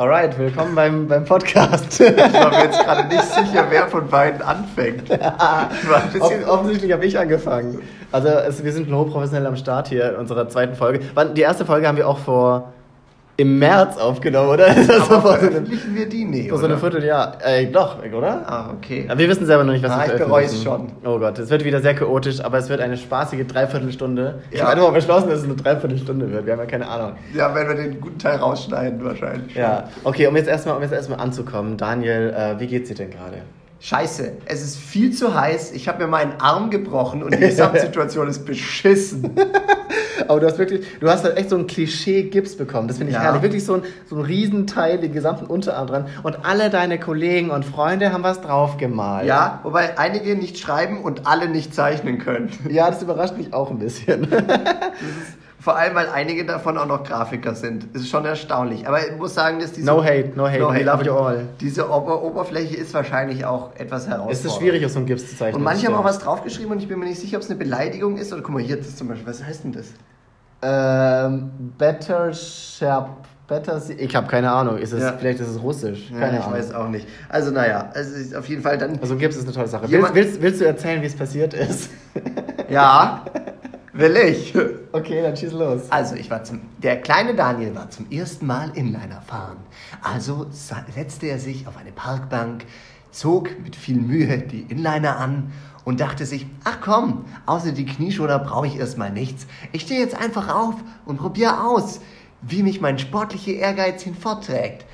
Alright, willkommen beim, beim Podcast. Ich war mir jetzt gerade nicht sicher, wer von beiden anfängt. Off offensichtlich habe ich angefangen. Also es, wir sind hochprofessionell am Start hier in unserer zweiten Folge. Die erste Folge haben wir auch vor im März aufgenommen, oder? Das Aber veröffentlichen wir die? Nee, vor so einem oder? Vierteljahr? Äh, doch, oder? Ah, okay. Aber wir wissen selber noch nicht, was Ah, wir ich bereue es veröffentlichen. Oh Gott, es wird wieder sehr chaotisch, aber es wird eine spaßige Dreiviertelstunde. Ich Ja. habe einfach mal beschlossen, dass es eine Dreiviertelstunde wird. Wir haben ja keine Ahnung. Ja, wenn wir den guten Teil rausschneiden, wahrscheinlich. Ja, okay, um jetzt erstmal, um jetzt erstmal anzukommen. Daniel, äh, wie geht's dir denn gerade? Scheiße, es ist viel zu heiß. Ich habe mir meinen Arm gebrochen und die Gesamtsituation ist beschissen. Aber du hast wirklich, du hast halt echt so ein Klischee-Gips bekommen. Das finde ich Ja. herrlich. Wirklich so ein, so ein Riesenteil, den gesamten Unterarm dran. Und alle deine Kollegen und Freunde haben was draufgemalt. Ja, wobei einige nicht schreiben und alle nicht zeichnen können. Ja, das überrascht mich auch ein bisschen. Vor allem, weil einige davon auch noch Grafiker sind. Das ist schon erstaunlich. Aber ich muss sagen, dass diese... No hate, no hate. We love you all. Diese Ober Oberfläche ist wahrscheinlich auch etwas herausfordernd. Es ist schwierig, auf so einen Gips zu zeichnen. Und manche haben auch was draufgeschrieben und ich bin mir nicht sicher, ob es eine Beleidigung ist oder guck mal hier, das zum Beispiel, was heißt denn das? Ähm, better Sharp. Better. Ich habe keine Ahnung. Ist es, Ja. Vielleicht ist es Russisch. Ja, Keine ich Ahnung. weiß auch nicht. Also naja, es ist auf jeden Fall dann. Also Gips ist eine tolle Sache. Willst, willst, willst du erzählen, wie es passiert ist? Ja, will ich. Okay, dann schieß los. Also ich war zum. Der kleine Daniel war zum ersten Mal Inliner fahren. Also setzte er sich auf eine Parkbank, zog mit viel Mühe die Inliner an und dachte sich, ach komm, außer die Knieschoner brauche ich erstmal nichts. Ich stehe jetzt einfach auf und probiere aus, wie mich mein sportlicher Ehrgeiz hinfortträgt.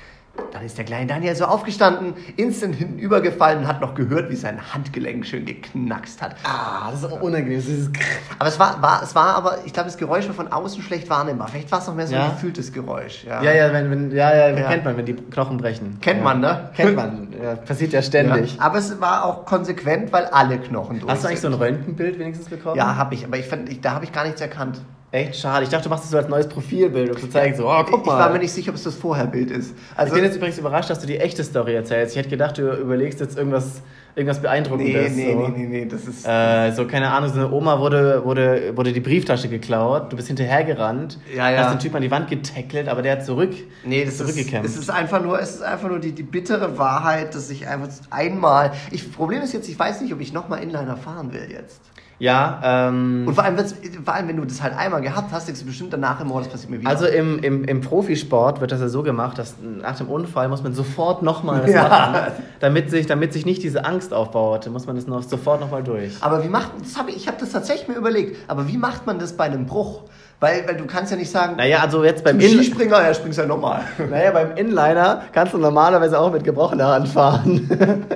Dann ist der kleine Daniel so aufgestanden, instant hinten übergefallen und hat noch gehört, wie sein Handgelenk schön geknackst hat. Ah, das ist auch unangenehm. Das ist Aber es war, war, es war aber, ich glaube, das Geräusch war von außen schlecht wahrnehmbar. Vielleicht war es noch mehr so Ja. ein gefühltes Geräusch. Ja, Ja, ja, wenn, wenn, ja, ja, Ja. kennt man, wenn die Knochen brechen. Kennt ja. man, ne? Kennt man. Ja, passiert ja ständig. Ja. Aber es war auch konsequent, weil alle Knochen durch Hast du eigentlich so sind. ein Röntgenbild wenigstens bekommen? Ja, habe ich, aber ich fand, ich, da habe ich gar nichts erkannt. Echt schade. Ich dachte, du machst das so als neues Profilbild, um zu zeigen, so, oh, guck ich mal. war mir nicht sicher, ob es das Vorherbild ist. Also, ich bin jetzt übrigens überrascht, dass du die echte Story erzählst. Ich hätte gedacht, du überlegst jetzt irgendwas, irgendwas nee, Beeindruckendes. nee, so. nee, nee, nee, das ist. Äh, so, keine Ahnung, so eine Oma wurde, wurde, wurde die Brieftasche geklaut, du bist hinterhergerannt, Ja, ja. hast den Typ an die Wand getackelt, aber der hat zurück, Nee, das ist, zurückgekämpft. es ist einfach nur, es ist einfach nur die, die bittere Wahrheit, dass ich einfach einmal. Ich, Problem ist jetzt, ich weiß nicht, ob ich nochmal Inliner fahren will jetzt. Ja, ähm, Und vor allem, vor allem, wenn du das halt einmal gehabt hast, denkst du bestimmt danach immer, oh, das passiert mir wieder. Also im, im, im Profisport wird das ja so gemacht, dass nach dem Unfall muss man sofort nochmal was Ja. machen, damit sich, damit sich nicht diese Angst aufbaut. Muss man das noch sofort nochmal durch. Aber wie macht das hab ich, ich habe das tatsächlich mir überlegt, aber wie macht man das bei einem Bruch? Weil, weil du kannst ja nicht sagen, Naja, also jetzt beim, In Skispringer, ja, springst halt nochmal. naja, beim Inliner kannst du normalerweise auch mit gebrochener Hand fahren.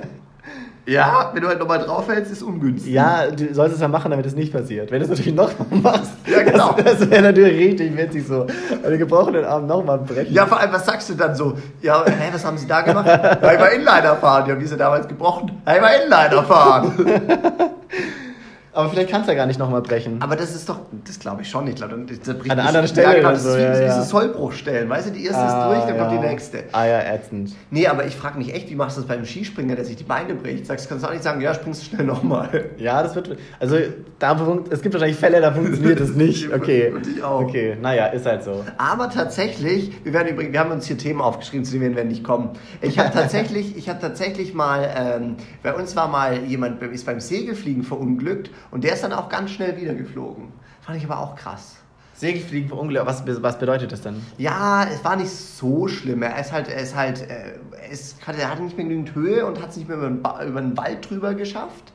Ja, wenn du halt nochmal draufhältst, ist ungünstig. ja, du solltest es ja machen, damit es nicht passiert. Wenn du es natürlich nochmal machst, Ja, genau. das, das wäre natürlich richtig witzig so. Den gebrochenen Arm nochmal brechen. Ja, vor allem, was sagst du dann so? Ja, hä, was haben sie da gemacht? ja, ich war Inliner fahren. Ja, wie ist er damals gebrochen? Ja, ich war Inliner fahren. Aber vielleicht kannst du ja gar nicht nochmal brechen. Aber das ist doch, das glaube ich schon. Ich glaube, das bricht An einer nicht- anderen Stelle Ja, genau, das so, ist wie ja, ja. diese Sollbruchstellen. Weißt du, die erste Ah, ist durch, dann kommt ja. die nächste. Ah ja, ätzend. Nee, aber ich frage mich echt, wie machst du das beim Skispringer, der sich die Beine bricht? Sagst, kannst du auch nicht sagen, ja, springst du schnell nochmal. Ja, das wird. Also, da es gibt wahrscheinlich Fälle, da funktioniert es nicht. Okay. Und ich auch. Okay, naja, ist halt so. Aber tatsächlich, wir werden übrigens, wir haben uns hier Themen aufgeschrieben, zu denen wir nicht kommen. Ich habe tatsächlich, ich habe tatsächlich mal, ähm, bei uns war mal jemand, ist beim Segelfliegen verunglückt und der ist dann auch ganz schnell wieder geflogen. Fand ich aber auch krass. Segelfliegen für Unglück, was, was bedeutet das denn? Ja, es war nicht so schlimm. Er ist halt, er ist halt, äh, er, ist, er hatte nicht mehr genügend Höhe und hat es nicht mehr über den, ba über den Wald drüber geschafft.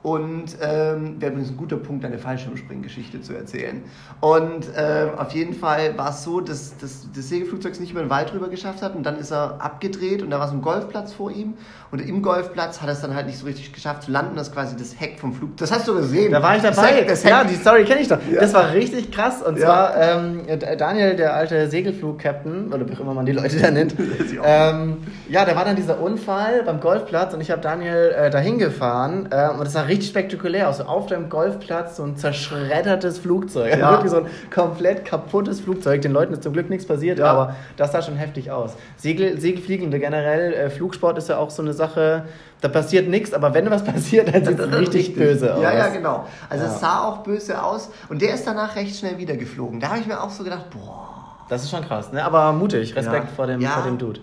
Und ähm, wäre übrigens ein guter Punkt, eine Fallschirmspringgeschichte zu erzählen. Und ähm, auf jeden Fall war es so, dass, dass das Segelflugzeug es nicht über den Wald drüber geschafft hat und dann ist er abgedreht und da war so ein Golfplatz vor ihm und im Golfplatz hat er es dann halt nicht so richtig geschafft zu landen, das quasi das Heck vom Flug. Das hast du gesehen. Da war ich Das dabei. Heck, das Heck. ja, die Story kenne ich doch. Ja. Das war richtig krass. Und Ja. zwar ähm, Daniel, der alte Segelflug-Captain, oder wie auch immer man die Leute da nennt. Ähm, ja, da war dann dieser Unfall beim Golfplatz und ich habe Daniel äh, dahin gefahren ähm, und das sah richtig spektakulär aus. So auf dem Golfplatz so ein zerschreddertes Flugzeug. Ja. Wirklich so ein komplett kaputtes Flugzeug. Den Leuten ist zum Glück nichts passiert, Ja. aber das sah schon heftig aus. Segel, Segelfliegende generell, äh, Flugsport ist ja auch so eine Sache, da passiert nichts, aber wenn was passiert, dann sieht es richtig böse aus. Ja, ja, genau. Also Ja. es sah auch böse aus und der ist danach recht schnell wieder geflogen. Da habe ich mir auch so gedacht, boah. Das ist schon krass, ne? Aber mutig, Respekt vor, dem, vor dem Dude.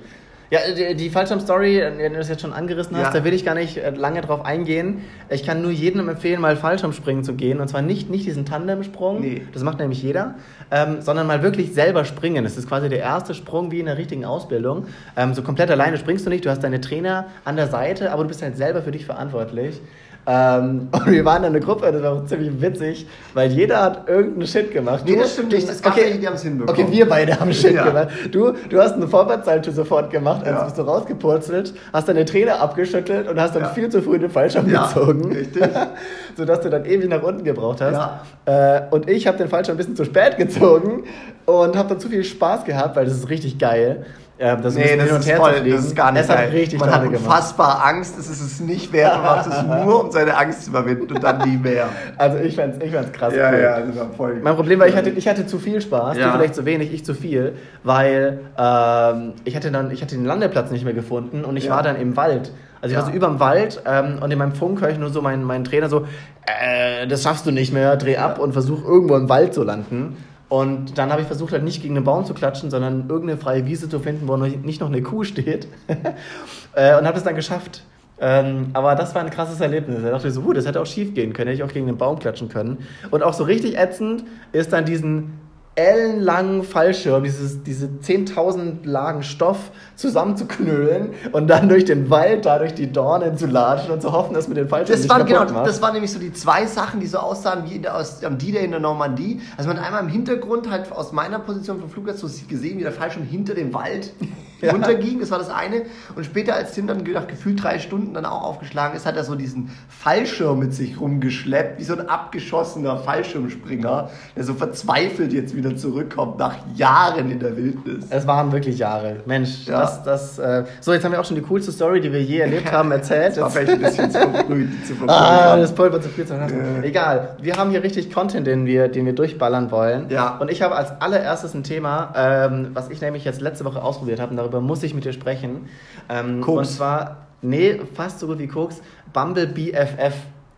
Ja, die, die Fallschirm-Story, wenn du das jetzt schon angerissen hast, Ja. da will ich gar nicht äh, lange drauf eingehen. Ich kann nur jedem empfehlen, mal Fallschirmspringen zu gehen. Und zwar nicht, nicht diesen Tandemsprung, Nee. das macht nämlich jeder, ähm, sondern mal wirklich selber springen. Das ist quasi der erste Sprung wie in der richtigen Ausbildung. Ähm, so komplett alleine springst du nicht, du hast deine Trainer an der Seite, aber du bist halt selber für dich verantwortlich. Ähm, und wir waren in einer Gruppe, das war auch ziemlich witzig, weil jeder hat irgendeinen Shit gemacht. Nee, das stimmt nicht. Es gab welche, die haben's hinbekommen. Okay, wir beide haben Shit Ja. gemacht. Du, du hast eine Vorwärtssalto sofort gemacht, als Ja. bist du rausgepurzelt, hast deine Trainer abgeschüttelt und hast dann Ja. viel zu früh den Fallschirm gezogen. richtig. Sodass du dann ewig nach unten gebraucht hast. Ja. Äh, und ich habe den Fallschirm ein bisschen zu spät gezogen und habe dann zu viel Spaß gehabt, weil das ist richtig geil. Äh, das Nee, das ist voll, das ist gar nicht Es hat geil. richtig Man hat Laune gemacht. unfassbar Angst, es ist es nicht wert, man macht es nur, um seine Angst zu überwinden und dann nie mehr. Also ich fand's, ich fand's krass cool. das war voll. Mein Problem war, ich hatte, ich hatte zu viel Spaß, Ja. du vielleicht zu wenig, ich zu viel, weil ähm, ich, hatte dann, ich hatte den Landeplatz nicht mehr gefunden und ich Ja. war dann im Wald. Also ich Ja. war so überm Wald ähm, und in meinem Funk höre ich nur so meinen, meinen Trainer so, äh, das schaffst du nicht mehr, dreh ab und versuch irgendwo im Wald zu landen. Und dann habe ich versucht, halt nicht gegen einen Baum zu klatschen, sondern irgendeine freie Wiese zu finden, wo nicht noch eine Kuh steht. äh, und habe es dann geschafft. Ähm, aber das war ein krasses Erlebnis. Da dachte ich so, uh, das hätte auch schief gehen können, hätte ich auch gegen den Baum klatschen können. Und auch so richtig ätzend ist dann diesen ellenlangen Fallschirm, dieses, diese 10.000 Lagen Stoff zusammenzuknüllen und dann durch den Wald, da durch die Dornen zu latschen und zu hoffen, dass mit den Fallschirm Das waren, genau, macht. das waren nämlich so die zwei Sachen, die so aussahen wie in der, aus, am D-Day in der Normandie. Also man hat einmal im Hintergrund halt aus meiner Position vom Flugplatz so gesehen, wie der Fallschirm hinter dem Wald Ja. runterging. Das war das eine. Und später, als Tim dann nach gefühlt drei Stunden dann auch aufgeschlagen ist, hat er so diesen Fallschirm mit sich rumgeschleppt, wie so ein abgeschossener Fallschirmspringer, der so verzweifelt jetzt wieder zurückkommt nach Jahren in der Wildnis. Es waren wirklich Jahre. Mensch, Ja. das, das. Äh so, jetzt haben wir auch schon die coolste Story, die wir je erlebt haben, erzählt. Das war vielleicht ein bisschen zu früh. Zu früh Ah, das Pulver zu viel zu. Ja. Egal, wir haben hier richtig Content, den wir, den wir durchballern wollen. Ja. Und ich habe als allererstes ein Thema, ähm, was ich nämlich jetzt letzte Woche ausprobiert habe, darüber muss ich mit dir sprechen. Ähm, Koks. Und zwar, nee, fast so gut wie Koks, Bumble BFF.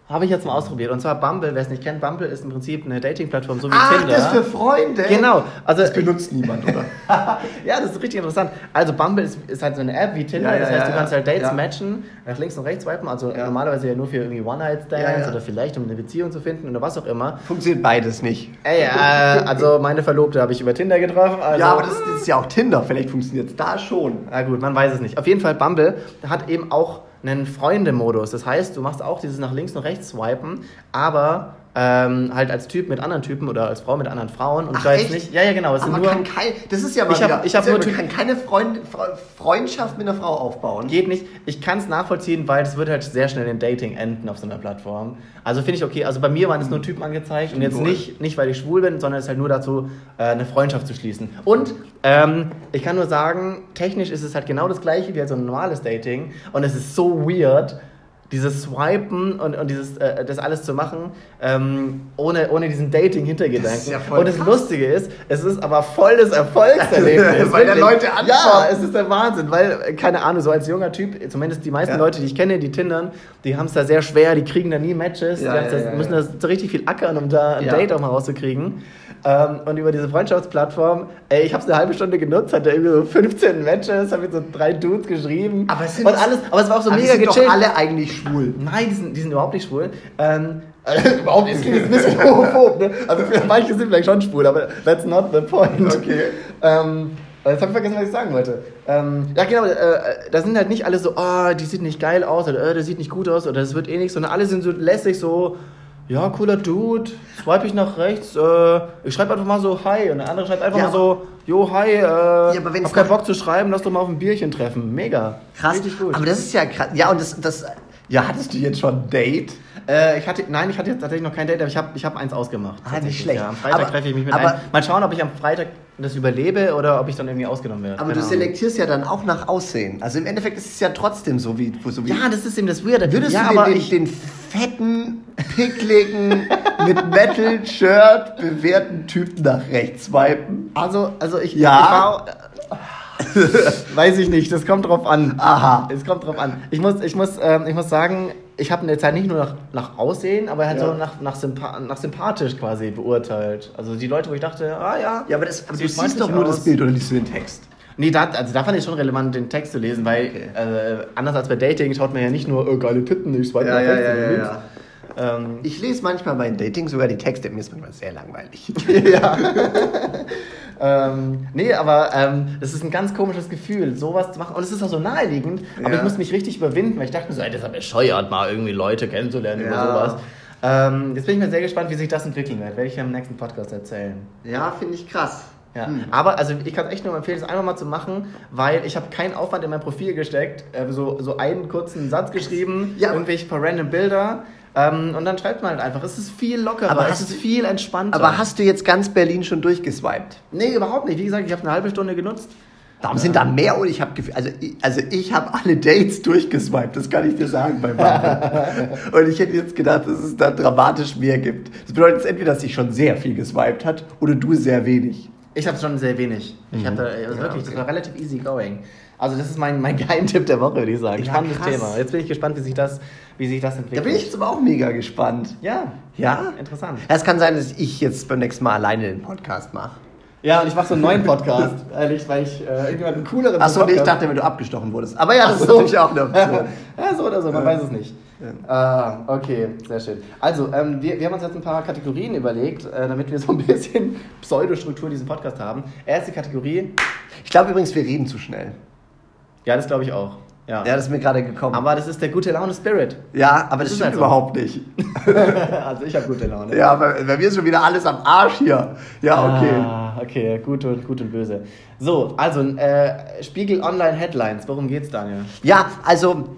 Habe ich jetzt mal ausprobiert. Und zwar Bumble, wer es nicht kennt, Bumble ist im Prinzip eine Dating-Plattform, so wie Ach, Tinder. das ist für Freunde? Genau, also Das benutzt niemand, oder? ja, das ist richtig interessant. Also Bumble ist, ist halt so eine App wie Tinder, Ja, das heißt, ja, du kannst halt Dates matchen, nach links und rechts swipen, also normalerweise ja nur für irgendwie One-Night-Stands oder vielleicht um eine Beziehung zu finden oder was auch immer. Funktioniert beides nicht. Ey, äh, also meine Verlobte habe ich über Tinder getroffen. Also, ja, aber das, das ist ja auch Tinder. Vielleicht funktioniert es da schon. Na gut, man weiß es nicht. Auf jeden Fall, Bumble hat eben auch einen Freunde-Modus. Das heißt, du machst auch dieses nach links und rechts swipen, aber ähm, halt als Typ mit anderen Typen oder als Frau mit anderen Frauen. Und Ach, jetzt echt? nicht. Ja, ja, genau. Es sind nur, kann kein, das ist ja mal Ich hab- wieder, ich hab nur man kann keine Freund, Fre- Freundschaft mit einer Frau aufbauen. Geht nicht. Ich kann es nachvollziehen, weil es wird halt sehr schnell in Dating enden auf so einer Plattform. Also finde ich okay. Also bei mir waren es nur Typen angezeigt und jetzt wohl. nicht, nicht, weil ich schwul bin, sondern es ist halt nur dazu, äh, eine Freundschaft zu schließen. Und ähm, ich kann nur sagen, technisch ist es halt genau das gleiche wie halt so ein normales Dating und es ist so weird. Dieses Swipen und, und dieses, äh, das alles zu machen, ähm, ohne, ohne diesen Dating-Hintergedanken. Das ja und das. Lustige ist, es ist aber voll das Erfolgserlebnis. Weil Wirklich. Leute anfangen. Ja, es ist der Wahnsinn, weil, keine Ahnung, so als junger Typ, zumindest die meisten Ja. Leute, die ich kenne, die Tindern, die haben es da sehr schwer, die kriegen da nie Matches, Ja, die haben's ja, da, ja, müssen da so richtig viel ackern, um da ein. Date auch mal rauszukriegen. Ähm, und über diese Freundschaftsplattform, ey, ich habe es eine halbe Stunde genutzt, hatte irgendwie so 15 Matches, habe mit so drei Dudes geschrieben. Aber es sind- und alles, aber es war auch so mega sind doch gechillt. alle eigentlich schwul. Nein, die sind, die sind überhaupt nicht schwul. Ähm, überhaupt nicht, das klingt jetzt ein bisschen homophob, ne? Also manche sind vielleicht schon schwul, aber that's not the point. Okay. Ähm, jetzt habe ich vergessen, was ich sagen wollte. Ähm, ja, genau, äh, da sind halt nicht alle so, oh, die sieht nicht geil aus oder äh, der sieht nicht gut aus oder das wird eh nichts, sondern alle sind so lässig so, ja, cooler Dude, swipe ich nach rechts, äh, ich schreibe einfach mal so Hi und der andere schreibt einfach Ja, mal so, jo, Hi, äh, aber wenn's hab keinen Bock zu schreiben, lass doch mal auf ein Bierchen treffen. Mega. Krass. Richtig gut. Aber das ist ja krass. Ja, und das, das. Ja, hattest du jetzt schon ein Date? Äh, ich hatte, nein, ich hatte jetzt tatsächlich noch kein Date, aber ich habe ich hab eins ausgemacht. Ah, nicht schlecht. Ja. Am Freitag Aber- treffe ich mich mit aber- einem. Mal schauen, ob ich am Freitag das überlebe oder ob ich dann irgendwie ausgenommen werde. Aber Keine du Ahnung. selektierst ja dann auch nach Aussehen. Also im Endeffekt ist es ja trotzdem so wie. So wie Ja, das ist eben das Weirde. Würdest ja, du den, aber den, ich, den fetten, pickligen, mit Metal-Shirt bewehrten Typen nach rechts swipen? also, also ich, Ja. ich war, Weiß ich nicht, das kommt drauf an. Aha. Es kommt drauf an. Ich muss, ich muss, ähm, ich muss sagen, ich habe eine Zeit nicht nur nach, nach Aussehen, aber halt Ja. so nach, nach, sympa nach sympathisch quasi beurteilt. Also die Leute, wo ich dachte, ah ja. Ja, aber, das, aber du siehst doch nur das aus. Bild oder liest du den Text? Nee, da, also da fand ich schon relevant, den Text zu lesen, weil Okay. äh, anders als bei Dating schaut man ja nicht nur, oh, geile Titten, ich swipe Ja, nach ja, rechts ja, ja, ja. Ähm, Ich lese manchmal bei Dating sogar die Texte, mir ist manchmal sehr langweilig. ja. ähm, nee, aber ähm, das ist ein ganz komisches Gefühl, sowas zu machen. Und es ist auch so naheliegend, aber Ja. ich muss mich richtig überwinden, weil ich dachte mir so, ey, das ist ja bescheuert, mal irgendwie Leute kennenzulernen über Ja. sowas. Ähm, jetzt bin ich mir sehr gespannt, wie sich das entwickeln wird. Werde ich ja im nächsten Podcast erzählen. Ja, finde ich krass. Ja. Hm. Aber also ich kann es echt nur empfehlen, das einfach mal zu machen, weil ich habe keinen Aufwand in mein Profil gesteckt, äh, so, so einen kurzen Satz geschrieben, Ja. irgendwelche paar random Bilder ähm, und dann schreibt man halt einfach. Es ist viel lockerer, Aber es ist viel entspannter. Aber hast du jetzt ganz Berlin schon durchgeswiped? Nee, überhaupt nicht. Wie gesagt, ich habe eine halbe Stunde genutzt. Warum sind da mehr? Und ich habe also ich, also ich habe alle Dates durchgeswiped, das kann ich dir sagen Bumble. Und ich hätte jetzt gedacht, dass es da dramatisch mehr gibt. Das bedeutet jetzt entweder, dass ich schon sehr viel geswiped hat oder du sehr wenig. Ich habe schon sehr wenig. Ich habe da also Ja, wirklich, das okay. war relativ easy going. Also das ist mein, mein Geheimtipp der Woche, würde ich sagen. Ja, Spannendes krass. Thema. Jetzt bin ich gespannt, wie sich das, wie sich das Da entwickelt. bin ich jetzt aber auch mega gespannt. Ja. Ja? Interessant. Es kann sein, dass ich jetzt beim nächsten Mal alleine den Podcast mache. Ja, und ich mache so einen neuen Podcast, ehrlich, weil ich äh, irgendjemanden cooleren Achso, nee, ich dachte, wenn du abgestochen wurdest. Aber ja, das Ach ist so. natürlich auch eine Option. ja, so oder so, man Ja. weiß es nicht. Ah, okay, sehr schön. Also, ähm, wir, wir haben uns jetzt ein paar Kategorien überlegt, äh, damit wir so ein bisschen Pseudostruktur in diesem Podcast haben. Erste Kategorie, Ich glaube übrigens, wir reden zu schnell. Ja, das glaube ich auch. Ja. Ja, das ist mir gerade gekommen. Aber das ist der gute Laune Spirit. ja, aber das, Das ist stimmt halt so. überhaupt nicht. also ich habe gute Laune. Ja, bei, bei mir ist schon wieder alles am Arsch hier. Ja, okay. Ah, okay, gut und, gut und böse. So, also, äh, Spiegel Online Headlines. Worum geht's, Daniel? Ja, also.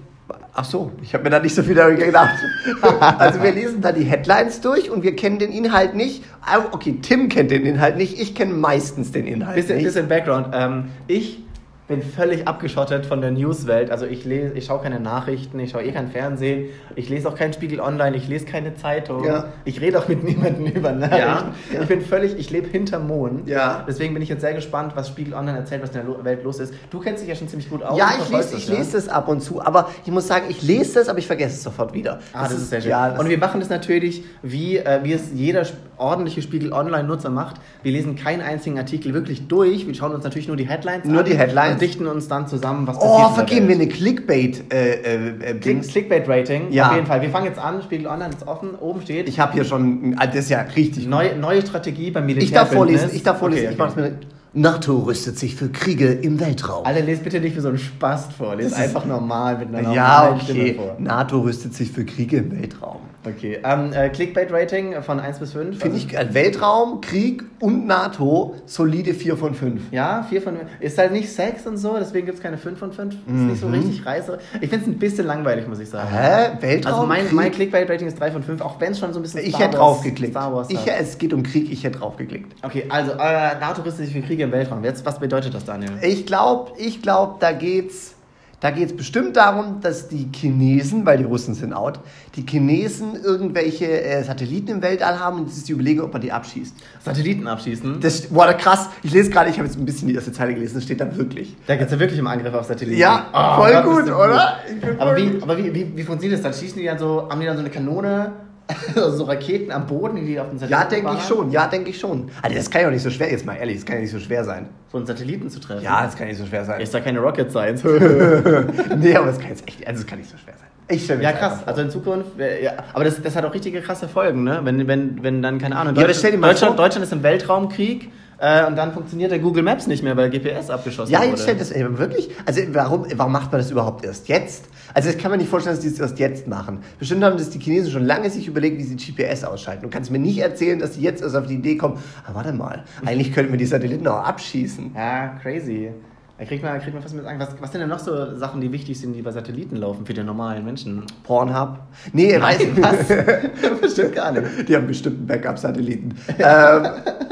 Ach so, ich habe mir da nicht so viel darüber gedacht. Also wir lesen da die Headlines durch und wir kennen den Inhalt nicht. Ah, Okay, Tim kennt den Inhalt nicht. Ich kenne meistens den Inhalt Bisschen, nicht. bisschen Background. Ähm, ich bin völlig abgeschottet von der Newswelt. Also ich lese, ich schaue keine Nachrichten, ich schaue eh kein Fernsehen, ich lese auch keinen Spiegel Online, ich lese keine Zeitung. Ja. Ich rede auch mit niemandem über Nachrichten. Ja, ja. Ich bin völlig, ich lebe hinterm Mond. Deswegen bin ich jetzt sehr gespannt, was Spiegel Online erzählt, was in der Welt los ist. Du kennst dich ja schon ziemlich gut aus. ja, ich lese, ich das, lese das ab und zu, aber ich muss sagen, ich lese das, aber ich vergesse es sofort wieder. Ah, das, ist sehr schön. Das, und wir machen das natürlich, wie, äh, wie es jeder ordentliche Spiegel Online-Nutzer macht. Wir lesen keinen einzigen Artikel wirklich durch. Wir schauen uns natürlich nur die Headlines Nur an. die Headlines. Und dichten uns dann zusammen, was oh, in der vergeben wir eine Clickbait äh, äh, äh, Klick, Dings. Clickbait-Rating. Ja. Auf jeden Fall. Wir fangen jetzt an. Spiegel Online ist offen. Oben steht Ich habe hier schon, das ist ja richtig. neue, neue Strategie beim Militär. Ich darf vorlesen, ich darf vorlesen. Okay, Ich mach's okay. mir. NATO rüstet sich für Kriege im Weltraum. Alter, lest bitte nicht wie so ein Spast vor. Lest Das ist- einfach normal mit einer ja, normalen Stimme okay. vor. NATO rüstet sich für Kriege im Weltraum. Okay. Ähm, äh, Clickbait-Rating von 1 bis 5. Finde ich, äh, Weltraum, Krieg und NATO solide 4 von 5. Ja, 4 von 5. Ist halt nicht Sex und so, deswegen gibt es keine 5 von 5. Ist nicht so Mhm. richtig reißer. Ich finde es ein bisschen langweilig, muss ich sagen. Hä? Weltraum? Also mein, mein Clickbait-Rating ist 3 von 5, auch wenn es schon so ein bisschen Ich Star hätte Wars- draufgeklickt. Star Wars Ich, es geht um Krieg, ich hätte draufgeklickt. Okay, also äh, NATO rüstet sich für Kriege im Weltraum. Jetzt, was bedeutet das, Daniel? Ich glaube, ich glaub, da geht's. Da geht es bestimmt darum, dass die Chinesen, weil die Russen sind out, die Chinesen irgendwelche äh, Satelliten im Weltall haben und es ist die Überlegung, ob man die abschießt. Satelliten abschießen. Das, boah, krass. Ich lese gerade, ich habe jetzt ein bisschen die erste Zeile gelesen, das steht da wirklich. da geht es ja wirklich um Angriff auf Satelliten. Ja, Oh, voll gut, du oder? Aber, wie, gut. aber wie, wie, wie funktioniert das dann? Schießen die dann so, haben die dann so eine Kanone, also so Raketen am Boden, die auf den Satelliten Ja, denke ich schon. Ja, denke ich schon. Also das kann ja auch nicht so schwer, jetzt mal ehrlich, das kann ja nicht so schwer sein. So einen Satelliten zu treffen. Ja, das kann nicht so schwer sein. Ist da keine Rocket Science? nee, aber das kann jetzt echt, also das kann nicht so schwer sein. Ich stell mir Ja, krass. Also in Zukunft, ja, aber das, das hat auch richtige krasse Folgen, ne? Wenn, wenn, wenn dann, keine Ahnung, Ja, aber stell dir mal Deutschland, vor- Deutschland ist im Weltraumkrieg äh, und dann funktioniert der Google Maps nicht mehr, weil GPS abgeschossen Ja, wurde. jetzt stellt das ey, wirklich. Also warum, warum macht man das überhaupt erst jetzt? Also das kann man nicht vorstellen, dass die es erst jetzt machen. Bestimmt haben das die Chinesen schon lange sich überlegt, wie sie GPS ausschalten. Du kannst mir nicht erzählen, dass die jetzt erst auf die Idee kommen, ah, warte mal, eigentlich könnten wir die Satelliten auch abschießen. Ja, crazy. Da kriegt man, kriegt man fast mit an. Was, was sind denn noch so Sachen, die wichtig sind, die bei Satelliten laufen für den normalen Menschen? Pornhub? Nee, weiß ich was? Bestimmt gar nicht. Die haben bestimmt einen Backup-Satelliten. ähm,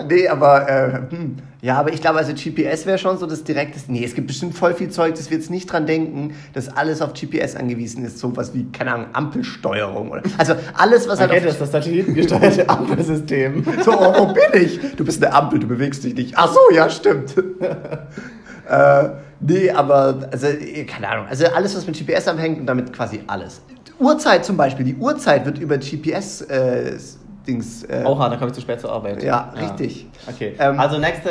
nee, aber äh, hm. Ja, aber ich glaube, also GPS wäre schon so das direkteste. Nee, es gibt bestimmt voll viel Zeug, das wir jetzt nicht dran denken, dass alles auf GPS angewiesen ist. So was wie, keine Ahnung, Ampelsteuerung oder. Also alles, was Man halt kennt auf das, das satellitengesteuerte Ampelsystem. So, oh, wo bin ich? Du bist eine Ampel, du bewegst dich nicht. Ach so, ja, stimmt. äh, nee, aber, also, eh, keine Ahnung. Also alles, was mit GPS anhängt und damit quasi alles. Uhrzeit zum Beispiel. Die Uhrzeit wird über GPS äh, Dings. Äh, Oha, da komme ich zu spät zur Arbeit. Ja, richtig. Okay. Ähm, also nächste.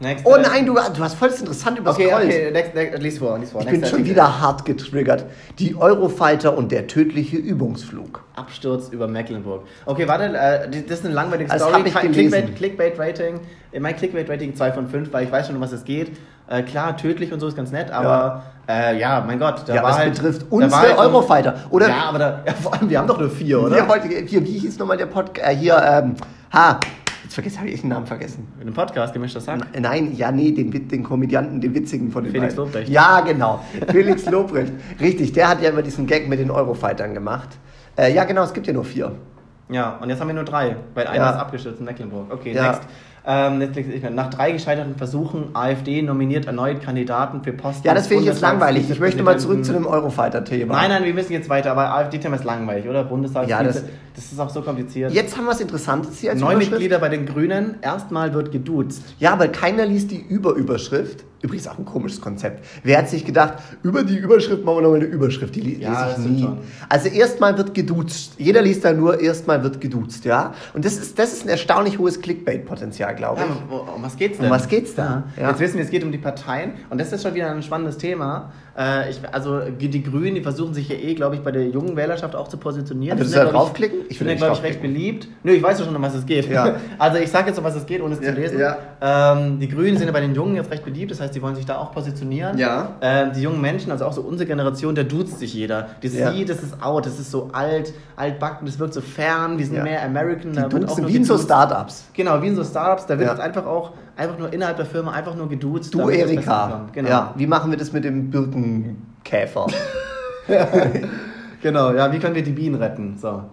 nächste Oh nein, du, du hast voll interessant über Okay, okay, next, next, lies vor, lies vor. Ich bin Nächster schon Artikel. wieder hart getriggert. Die Eurofighter und der tödliche Übungsflug. Absturz über Mecklenburg. Okay, warte, äh, das ist eine langweilige Das Story. gelesen. Clickbait, Clickbait-Rating. Äh, Mein Clickbait-Rating 2 von 5, weil ich weiß schon, um was es geht. Äh, klar, tödlich und so ist ganz nett, aber ja, äh, ja mein Gott. Da Ja, war das halt, betrifft war halt Eurofighter. Oder Ja, aber da, ja, vor allem, wir haben doch nur vier, oder? Hier, heute, hier, wie hieß nochmal der Podcast? Äh, hier, ähm, ha, jetzt vergessen, habe ich den Namen vergessen. In einem Podcast, gemischtes Sack. N- Nein, ja, nee, den, den Komödianten, den witzigen von den Felix beiden. Lobrecht. Ja, genau. Felix Lobrecht. Richtig, der hat ja immer diesen Gag mit den Eurofightern gemacht. Äh, ja, genau, es gibt ja nur vier. Ja, und jetzt haben wir nur drei, weil einer Ja. ist abgestürzt in Mecklenburg. Okay, Ja. next. Ähm, ich mal. Nach drei gescheiterten Versuchen, AfD nominiert erneut Kandidaten für Posten. Ja, das finde ich jetzt langweilig. Ich möchte mal zurück zu dem. Eurofighter-Thema. Nein, nein, wir müssen jetzt weiter, aber AfD-Thema ist langweilig, oder? Bundestag. Ja, das- das ist auch so kompliziert. Jetzt haben wir was Interessantes hier als Neue. Mitglieder bei den Grünen. Erstmal wird geduzt. Ja, aber keiner liest die Überüberschrift. Übrigens auch ein komisches Konzept. Wer hat sich gedacht, über die Überschrift machen wir nochmal eine Überschrift? Die Ja, lese das ich nie. Also erstmal wird geduzt. Jeder liest da nur, erstmal wird geduzt, ja. Und das ist, das ist ein erstaunlich hohes Clickbait-Potenzial, glaube Ja, ich. um, um was geht's Um denn? was geht's da? Ja. Jetzt wissen wir, es geht um die Parteien und das ist schon wieder ein spannendes Thema. Äh, ich, also die Grünen, die versuchen sich ja eh, glaube ich, bei der jungen Wählerschaft auch zu positionieren. Die willst du ja, da glaub draufklicken? Ich Ich da glaube ich, recht beliebt. Nö, ich weiß ja schon, um was es geht. Ja. Also ich sage jetzt, um was es geht, ohne es Ja, zu lesen. ja. Ähm, die Grünen sind ja bei den Jungen jetzt recht beliebt, das heißt, die wollen sich da auch positionieren. Ja. Ähm, die jungen Menschen, also auch so unsere Generation, da duzt sich jeder. Das Ja. Sie, das ist out, das ist so alt, altbacken, das wirkt so fern, wir sind Ja. mehr American. Die da wird auch duzen wie in so. Startups. Genau, wie in so Startups, da wird Ja. jetzt einfach auch einfach nur innerhalb der Firma einfach nur geduzt. Du, Erika. Genau. Ja, wie machen wir das mit dem Birkenkäfer? genau, ja, wie können wir die Bienen retten? So.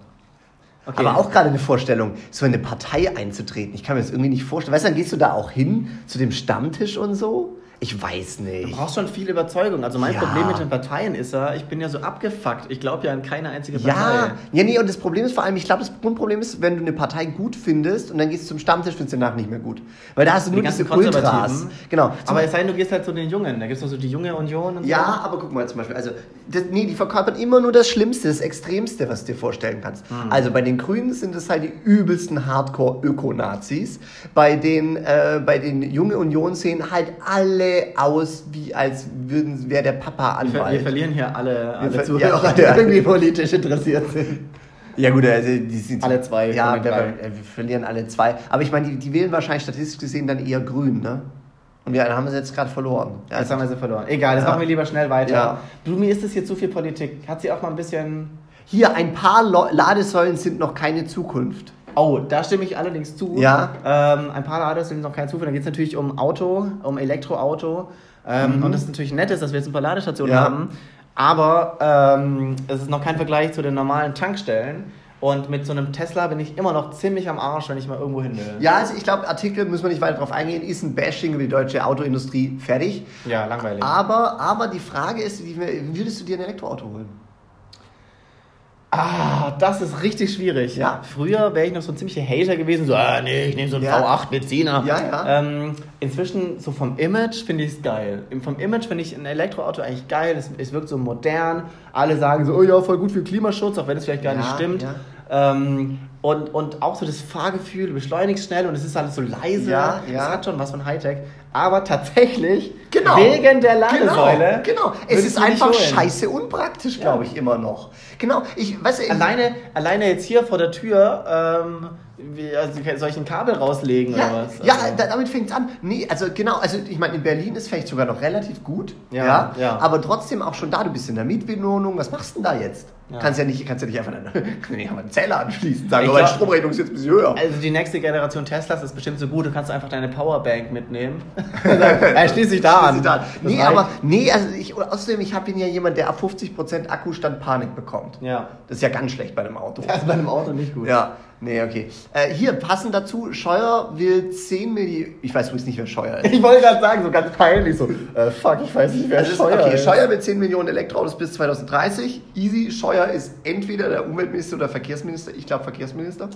Okay. Aber auch gerade eine Vorstellung, so in eine Partei einzutreten. Ich kann mir das irgendwie nicht vorstellen. Weißt du, dann gehst du da auch hin zu dem Stammtisch und so? Ich weiß Du nicht. brauchst schon viel Überzeugung. Also mein Ja. Problem mit den Parteien ist ja, ich bin ja so abgefuckt. Ich glaube ja an keine einzige Partei. Ja, ja, nee, und das Problem ist vor allem, ich glaube, das Grundproblem ist, wenn du eine Partei gut findest und dann gehst du zum Stammtisch, findest du danach nicht mehr gut. Weil da hast du Die nur diese Ultras. Genau. Aber es sei denn, du gehst halt zu den Jungen. Da gibt es doch so die junge Union und Ja, aber guck mal zum Beispiel, also, das, nee, die verkörpern immer nur das Schlimmste, das Extremste, was du dir vorstellen kannst. Hm. Also bei den Grünen sind es halt die übelsten Hardcore-Öko-Nazis. Bei den, äh, bei den Junge Union sehen halt alle aus, wie als würden, wäre der Papa. Wir, Anwalt. wir verlieren hier alle, alle ver- Zuhörer, ja, die ja. irgendwie politisch interessiert sind. Ja gut, also die sind Alle zwei Ja, wir, drei. wir verlieren alle zwei. Aber ich meine, die, die wählen wahrscheinlich statistisch gesehen dann eher grün, ne? Und wir haben sie jetzt gerade verloren. Ja, Jetzt haben wir sie verloren. Egal, das Ja. machen wir lieber schnell weiter. Ja. Du, mir ist das hier zu viel Politik. Hat sie auch mal ein bisschen Hier, ein paar Lo Ladesäulen sind noch keine Zukunft. Oh, da stimme ich allerdings zu. Ja. Ähm, ein paar Lader sind noch kein Zufall. Da geht es natürlich um Auto, um Elektroauto. Ähm, Und das ist natürlich nett, ist, dass wir jetzt ein paar Ladestationen Mhm. Ja. haben. Aber ähm, es ist noch kein Vergleich zu den normalen Tankstellen. Und mit so einem Tesla bin ich immer noch ziemlich am Arsch, wenn ich mal irgendwo hin will. Ja, also ich glaube, Artikel müssen wir nicht weiter drauf eingehen, ist ein Bashing über die deutsche Autoindustrie fertig. Ja, langweilig. Aber, aber die Frage ist, würdest du dir ein Elektroauto holen? Ah, das ist richtig schwierig. Ja. Früher wäre ich noch so ein ziemlicher Hater gewesen, so, ah, nee, ich nehme so einen Ja. V8 Benziner. Ja, ja. Ähm, inzwischen, so vom Image finde ich es geil. Vom Image finde ich ein Elektroauto eigentlich geil. Es, es wirkt so modern. Alle sagen so, oh ja, voll gut für Klimaschutz, auch wenn es vielleicht gar Ja, nicht stimmt. ja. Ähm, und, und auch so das Fahrgefühl, du beschleunigst schnell und es ist alles so leise. Ja, ja. Es hat schon was von Hightech. Aber tatsächlich, Genau. wegen der Ladesäule. Genau, genau. Es ist einfach scheiße unpraktisch, glaube ich, immer noch. Genau, ich weiß ich, Alleine, alleine jetzt hier vor der Tür, ähm, wie, also, soll ich ein Kabel rauslegen Ja, oder was? ja Also- da- damit fängt es an. Nee, also genau, also ich meine, in Berlin ist vielleicht sogar noch relativ gut. Ja, ja. Aber trotzdem auch schon da, du bist in der Mietwohnung, was machst du denn da jetzt? Ja. Kannst ja nicht, kannst ja nicht einfach einen, nicht einen Zähler anschließen, sagen, Ich aber die glaub- Stromrechnung ist jetzt ein bisschen höher. Also die nächste Generation Teslas ist bestimmt so gut, du kannst einfach deine Powerbank mitnehmen. er schließt sich da an. Da. Das Nee, reicht. aber, nee, also ich, außerdem, ich habe ja jemand, der ab 50% Akkustand Panik bekommt. Ja. Das ist ja ganz schlecht bei einem Auto. Das ist bei einem Auto nicht gut. Ja, nee, okay. Äh, hier, passend dazu, Scheuer will 10 Millionen, ich weiß übrigens nicht, wer Scheuer ist. Ich wollte gerade sagen, so ganz peinlich, so, äh, fuck, ich weiß nicht, wer ist, Scheuer okay, ist. Scheuer will 10 Millionen Elektroautos bis 2030. Easy, Scheuer ist entweder der Umweltminister oder Verkehrsminister. Ich glaube Verkehrsminister.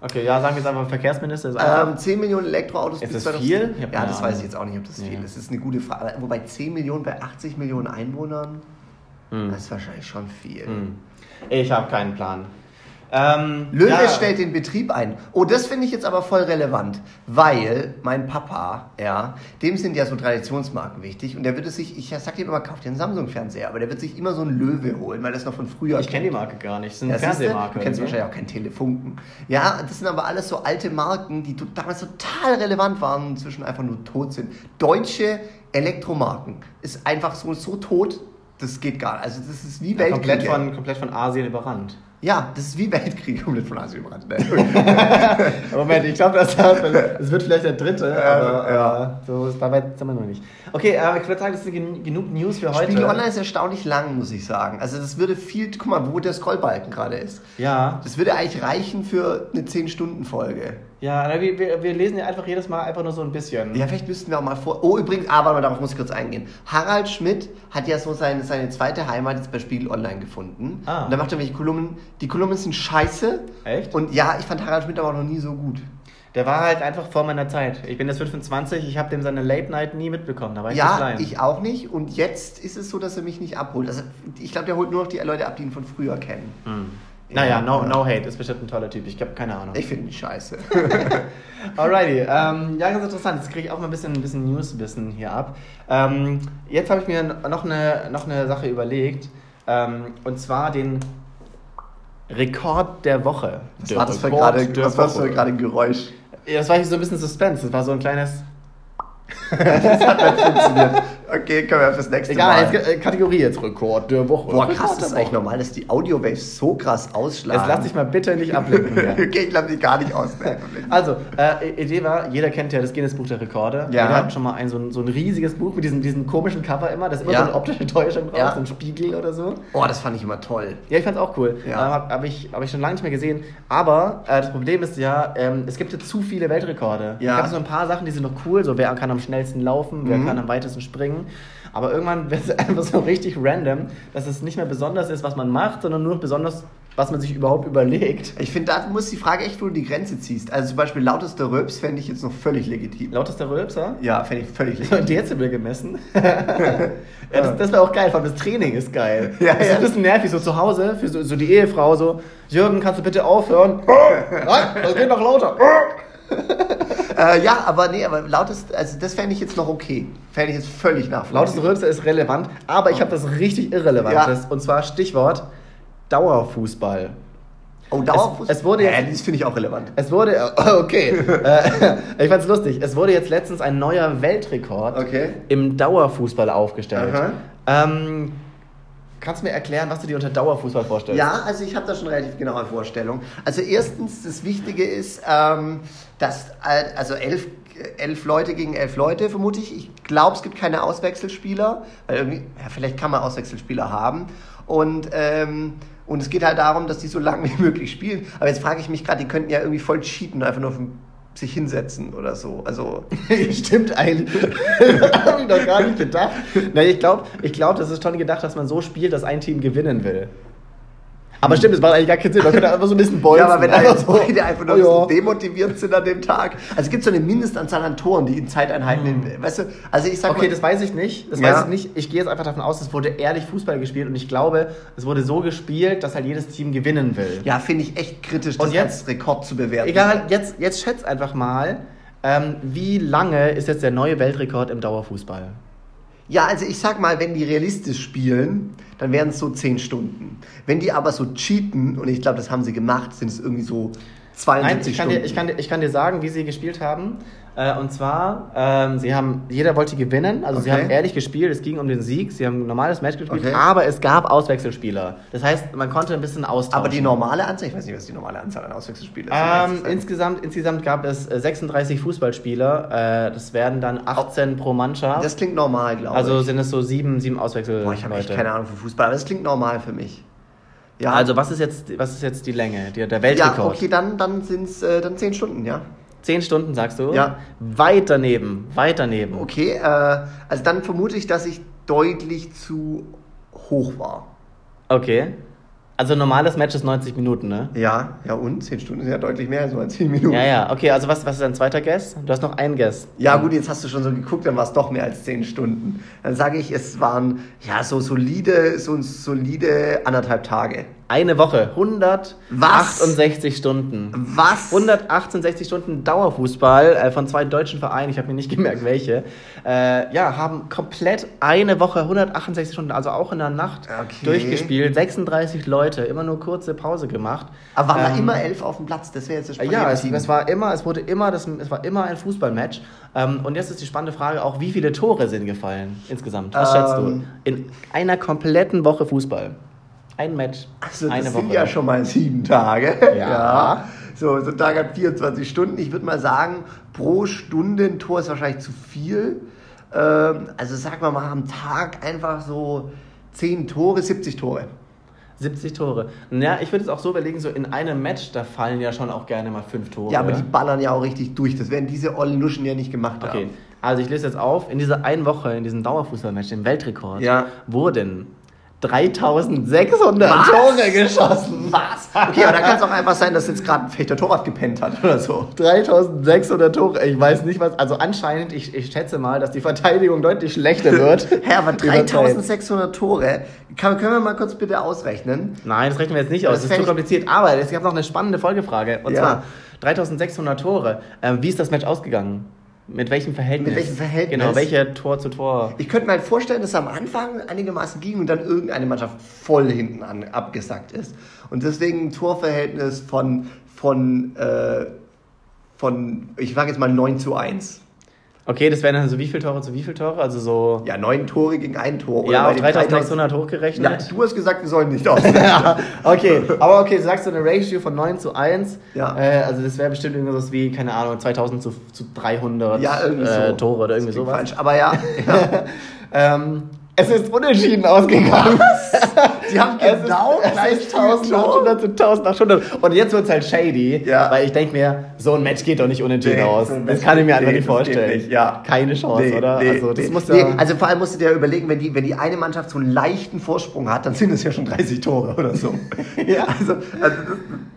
Okay, ja, sagen wir jetzt einfach Verkehrsminister. Ist einfach, Ähm, 10 Millionen Elektroautos Ist bis das viel? Ja, das Ahnung. weiß ich jetzt auch nicht, ob das viel ist. Das ist eine gute Frage. Aber Wobei 10 Millionen bei 80 Millionen Einwohnern. Hm. Das ist wahrscheinlich schon viel. Hm. Ich habe keinen Plan. Ähm, Löwe ja. stellt den Betrieb ein. Oh, das finde ich jetzt aber voll relevant, weil mein Papa, ja, dem sind ja so Traditionsmarken wichtig und der würde sich, ich sag ihm immer, kauf dir einen Samsung-Fernseher, aber der wird sich immer so einen Löwe holen, weil das noch von früher Ich kenne die Marke gar nicht. Das ist eine Ja, siehste, Fernsehmarke. Du kennst wahrscheinlich auch kein Telefunken. Ja, das sind aber alles so alte Marken, die damals total relevant waren und inzwischen einfach nur tot sind. Deutsche Elektromarken ist einfach so, so tot, das geht gar nicht. Also das ist wie Ja, Weltkrieg. komplett, von, komplett von Asien überrannt. Ja, das ist wie Weltkrieg komplett von Asien überrannt. Moment, ich glaube, das, das wird vielleicht der dritte, aber ja. äh, so ist bei weit sind wir noch nicht. Okay, aber ich würde sagen, das sind gen genug News für heute. Spiegel Online ist erstaunlich lang, muss ich sagen. Also das würde viel, guck mal, wo der Scrollbalken gerade ist. Ja, Das würde eigentlich reichen für eine 10-Stunden-Folge. Ja, wir, wir, wir lesen ja einfach jedes Mal einfach nur so ein bisschen. Ja, vielleicht müssten wir auch mal vor. Oh, übrigens, aber mal, darauf muss ich kurz eingehen. Harald Schmidt hat ja so seine, seine zweite Heimat jetzt bei Spiegel Online gefunden. Ah. Und da macht er welche Kolumnen. Die Kolumnen sind scheiße. Echt? Und ja, ich fand Harald Schmidt aber auch noch nie so gut. Der war halt einfach vor meiner Zeit. Ich bin jetzt 25, ich habe dem seine Late Night nie mitbekommen, da war ich ja, klein. ich auch nicht. Und jetzt ist es so, dass er mich nicht abholt. Also, ich glaube, der holt nur noch die Leute ab, die ihn von früher kennen. Hm. Naja, no, no hate, ist bestimmt ein toller Typ. Ich habe keine Ahnung. Ich finde ihn scheiße. Alrighty, ähm, ja, ganz interessant. Jetzt kriege ich auch mal ein bisschen, ein bisschen Newswissen hier ab. Ähm, jetzt habe ich mir noch eine, noch eine Sache überlegt. Ähm, und zwar den Rekord der Woche. Was Der war das für gerade der was war das für Woche. gerade ein Geräusch? Ja, das war hier so ein bisschen Suspense. Das war so ein kleines. Das hat nicht funktioniert. Okay, können wir fürs nächste Egal, Mal. jetzt, äh, Kategorie jetzt. Rekord der Woche. Boah, Rekord krass, der ist eigentlich normal, dass die Audio-Waves so krass ausschlagen. Jetzt lass dich mal bitte nicht ablenken. okay, ich lasse dich gar nicht aus. Also, äh, Idee war, jeder kennt ja das Guinness-Buch der Rekorde. Ja. Jeder hat schon mal ein so, ein so ein riesiges Buch mit diesem, diesem komischen Cover immer. Das ist immer Ja. so eine optische Täuschung drauf, Ja. so ein Spiegel oder so. Oh, das fand ich immer toll. Ja, ich fand's auch cool. Ja. Ähm, Habe hab ich, hab ich schon lange nicht mehr gesehen. Aber äh, das Problem ist ja, ähm, es gibt ja zu viele Weltrekorde. Ja. Es gab so ein paar Sachen, die sind noch cool. So, wer kann am schnellsten laufen, wer Mhm. kann am weitesten springen. Aber irgendwann wird es einfach so richtig random, dass es nicht mehr besonders ist, was man macht, sondern nur besonders, was man sich überhaupt überlegt. Ich finde, da muss die Frage echt, wo du die Grenze ziehst. Also zum Beispiel lautester Röps fände ich jetzt noch völlig legitim. Lautester Rülpser? Ja, fände ich völlig legitim. ein Dezibel gemessen. ja, das das wäre auch geil, vor allem das Training ist geil. Ja, das ist ja. ein bisschen nervig, so zu Hause, für so, so die Ehefrau, so, Jürgen, kannst du bitte aufhören? Nein, das geht noch lauter. Äh, ja, aber nee, aber lautest, also das fände ich jetzt noch okay. Fände ich jetzt völlig nachvollziehbar. Lauteste Rülpser ist relevant, aber ich habe das richtig Irrelevantes. Ja. Und zwar Stichwort Dauerfußball. Oh, Dauerfuß? Es- es wurde jetzt- Äh, das finde ich auch relevant. Es wurde, okay, äh, ich fand's lustig, es wurde jetzt letztens ein neuer Weltrekord Okay. im Dauerfußball aufgestellt. Ähm, kannst du mir erklären, was du dir unter Dauerfußball vorstellst? Ja, also ich habe da schon relativ genaue Vorstellung. Also erstens, das Wichtige ist, ähm, dass äh, also elf, elf Leute gegen elf Leute, vermute ich. Ich glaube, es gibt keine Auswechselspieler, weil irgendwie, ja, vielleicht kann man Auswechselspieler haben. Und, ähm, und es geht halt darum, dass die so lange wie möglich spielen. Aber jetzt frage ich mich gerade, die könnten ja irgendwie voll cheaten, einfach nur auf dem- sich hinsetzen oder so. Also Stimmt eigentlich. habe ich noch gar nicht gedacht. Nein, ich glaube, ich glaub, das ist schon gedacht, dass man so spielt, dass ein Team gewinnen will. Aber stimmt, das macht eigentlich gar keinen Sinn. Man könnte einfach so ein bisschen bolzen. Ja, aber wenn da Einfach jetzt beide einfach nur oh, ja. so demotiviert sind an dem Tag. Also es gibt so eine Mindestanzahl an Toren, die in Zeiteinheiten, in, weißt du, also ich sag Okay, mal, das weiß ich nicht. Das Ja. weiß ich nicht. Ich gehe jetzt einfach davon aus, es wurde ehrlich Fußball gespielt und ich glaube, es wurde so gespielt, dass halt jedes Team gewinnen will. ja, finde ich echt kritisch, Und das jetzt- als Rekord zu bewerten. Egal, jetzt, jetzt schätz einfach mal, ähm, wie lange ist jetzt der neue Weltrekord im Dauerfußball? Ja, also ich sag mal, wenn die realistisch spielen, dann wären es so 10 Stunden. Wenn die aber so cheaten, und ich glaube, das haben sie gemacht, sind es irgendwie so 72 Nein, ich kann, Stunden. dir, ich, kann ich kann dir sagen, wie sie gespielt haben. Äh, und zwar, ähm, sie haben, jeder wollte gewinnen, also sie Okay. haben ehrlich gespielt, es ging um den Sieg, sie haben ein normales Match gespielt, Okay. aber es gab Auswechselspieler. Das heißt, man konnte ein bisschen austauschen. aber die normale Anzahl, ich weiß nicht, was die normale Anzahl an Auswechselspielen ist. um ehrlich Ähm, zu sein. insgesamt, insgesamt gab es äh, 36 Fußballspieler, äh, das werden dann 18 pro Mannschaft. das klingt normal, glaube also ich. sind es so sieben, sieben Boah, ich habe echt Auswechselleute. keine Ahnung von Fußball, aber das klingt normal für mich. Ja, Also was ist jetzt, was ist jetzt die Länge, die, der ja, Weltrekord? okay, dann, dann sind es äh, dann 10 Stunden, ja. Zehn Stunden sagst du? Ja. Weit daneben, weit daneben. Okay, äh, also dann vermute ich, dass ich deutlich zu hoch war. Okay. Also normales Match ist 90 Minuten, ne? Ja, ja und? 10 Stunden sind ja deutlich mehr, als 10 Minuten. Ja, ja. Okay, also was, was ist dein zweiter Guess? Du hast noch einen Guess. Ja, gut, jetzt hast du schon so geguckt, dann war es doch mehr als 10 Stunden. Dann sage ich, es waren ja so solide, so solide anderthalb Tage. Eine Woche, 168 Stunden. Was? 168 Stunden Dauerfußball äh, von zwei deutschen Vereinen, ich habe mir nicht gemerkt, welche, äh, ja, haben komplett eine Woche, 168 Stunden, also auch in der Nacht Okay. durchgespielt. 36 Leute, immer nur kurze Pause gemacht. Aber waren da Ähm, immer elf auf dem Platz? Das wäre jetzt das Ja, es, es war immer, es wurde immer, das, es war immer ein Fußballmatch. Ähm, und jetzt ist die spannende Frage auch, wie viele Tore sind gefallen insgesamt? Was Ähm. schätzt du? In einer kompletten Woche Fußball. Ein Match. Also, das eine sind Woche. ja schon mal sieben Tage. Ja. So, so ein Tag hat 24 Stunden. Ich würde mal sagen, pro Stunde ein Tor ist wahrscheinlich zu viel. Ähm, also sagen wir mal am Tag einfach so 10 Tore, 70 Tore. 70 Tore. Ja, ich würde es auch so überlegen, so in einem Match, da fallen ja schon auch gerne mal fünf Tore. Ja, aber die ballern ja auch richtig durch. Das werden diese ollen Luschen ja nicht gemacht Okay, haben. also ich lese jetzt auf, in dieser einen Woche, in diesem Dauerfußballmatch, dem Weltrekord, Ja. wurden 3600 Was? Tore geschossen. Was? Okay, aber da kann es auch einfach sein, dass jetzt gerade ein Fechter Torwart gepennt hat oder so. 3600 Tore, ich weiß nicht was, also anscheinend, ich, ich schätze mal, dass die Verteidigung deutlich schlechter wird. Hä, aber Über Zeit. 3600 Tore. Kann, können wir mal kurz bitte ausrechnen? Nein, das rechnen wir jetzt nicht aus, Das das ist zu kompliziert. Aber es gab noch eine spannende Folgefrage. Und Ja. zwar 3600 Tore. Ähm, wie ist das Match ausgegangen? Mit welchem Verhältnis? Mit welchem Verhältnis? Genau, welcher Tor zu Tor? Ich könnte mir halt vorstellen, dass es am Anfang einigermaßen ging und dann irgendeine Mannschaft voll hinten an, abgesackt ist. Und deswegen ein Torverhältnis von, von, äh, von ich sage jetzt mal 9 zu 1. Okay, das wären dann so wie viele Tore zu wie viele Tore? Also so. Ja, 9 Tore gegen ein Tor. Ja, bei auf den 3600 Ja, hochgerechnet. du hast gesagt, wir sollen nicht ausrechnen. Ja, okay, aber okay, du sagst so eine Ratio von 9 zu 1. Ja. Äh, also das wäre bestimmt irgendwas wie, keine Ahnung, 2000 zu, zu 300 ja, irgendwie so. äh, Tore oder irgendwie sowas. Falsch, aber ja. ja. Ähm, es ist unentschieden ausgegangen. Die haben Es ist, genau es gleich ist viele Tore. 1800 zu 1800. Und jetzt wird es halt shady, Ja. weil ich denke mir, so ein Match geht doch nicht unentschieden Nee, aus. so das kann ich mir einfach nee, nicht vorstellen. nicht, ja. Keine Chance, Nee, oder? also, das muss ja. also vor allem musst du dir überlegen, wenn die, wenn die eine Mannschaft so einen leichten Vorsprung hat, dann sind es ja schon 30 Tore oder so. Ja. Also, also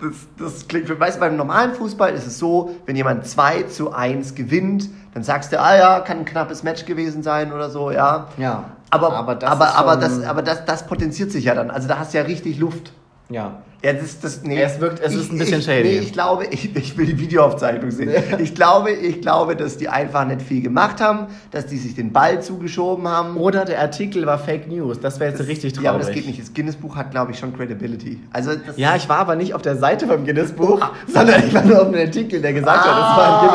das, das, das klingt weißt du, beim normalen Fußball ist es so, wenn jemand 2 zu 1 gewinnt, dann sagst du, ah ja, kann ein knappes Match gewesen sein oder so, ja. ja. Aber, aber das aber, aber, das, aber das, das potenziert sich ja dann. Also da hast du ja richtig Luft. ja. Ja, das, das, nee. Es wirkt- es ist ein bisschen ich, shady. Nee, ich glaube, ich, ich will die Videoaufzeichnung sehen. Ich glaube, ich glaube, dass die einfach nicht viel gemacht haben, dass die sich den Ball zugeschoben haben. Oder der Artikel war Fake News. Das wäre jetzt richtig traurig. Ja, aber das geht nicht. Das Guinness-Buch hat, glaube ich, schon Credibility. Also das Ja, ich war aber nicht auf der Seite vom Guinness-Buch, sondern ich war nur auf einem Artikel, der gesagt hat, es war ein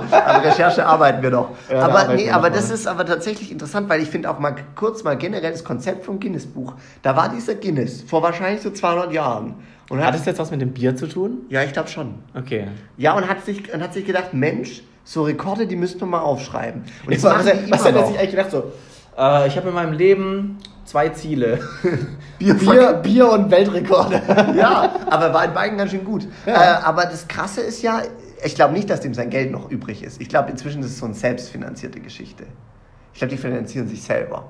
Guinness-Buch. Ah, An Recherche arbeiten wir noch. Ja, aber nee, aber das mal. ist aber tatsächlich interessant, weil ich finde auch mal kurz mal generell das Konzept vom Guinness-Buch. Da war dieser Guinness vor wahrscheinlich so 200 Jahren. Und Hat das jetzt was mit dem Bier zu tun? ja, ich glaube schon. Okay. Ja, und hat sich, und hat sich gedacht, Mensch, so Rekorde, die müssten wir mal aufschreiben. Und Jetzt das was, was, hat er sich eigentlich gedacht so? Äh, ich habe in meinem Leben zwei Ziele. Bier- Bier, Bier und Weltrekorde. Ja, aber war in beiden ganz schön gut. Äh, aber das Krasse ist ja, ich glaube nicht, dass dem sein Geld noch übrig ist. Ich glaube, inzwischen ist es so eine selbstfinanzierte Geschichte. Ich glaube, die finanzieren sich selber.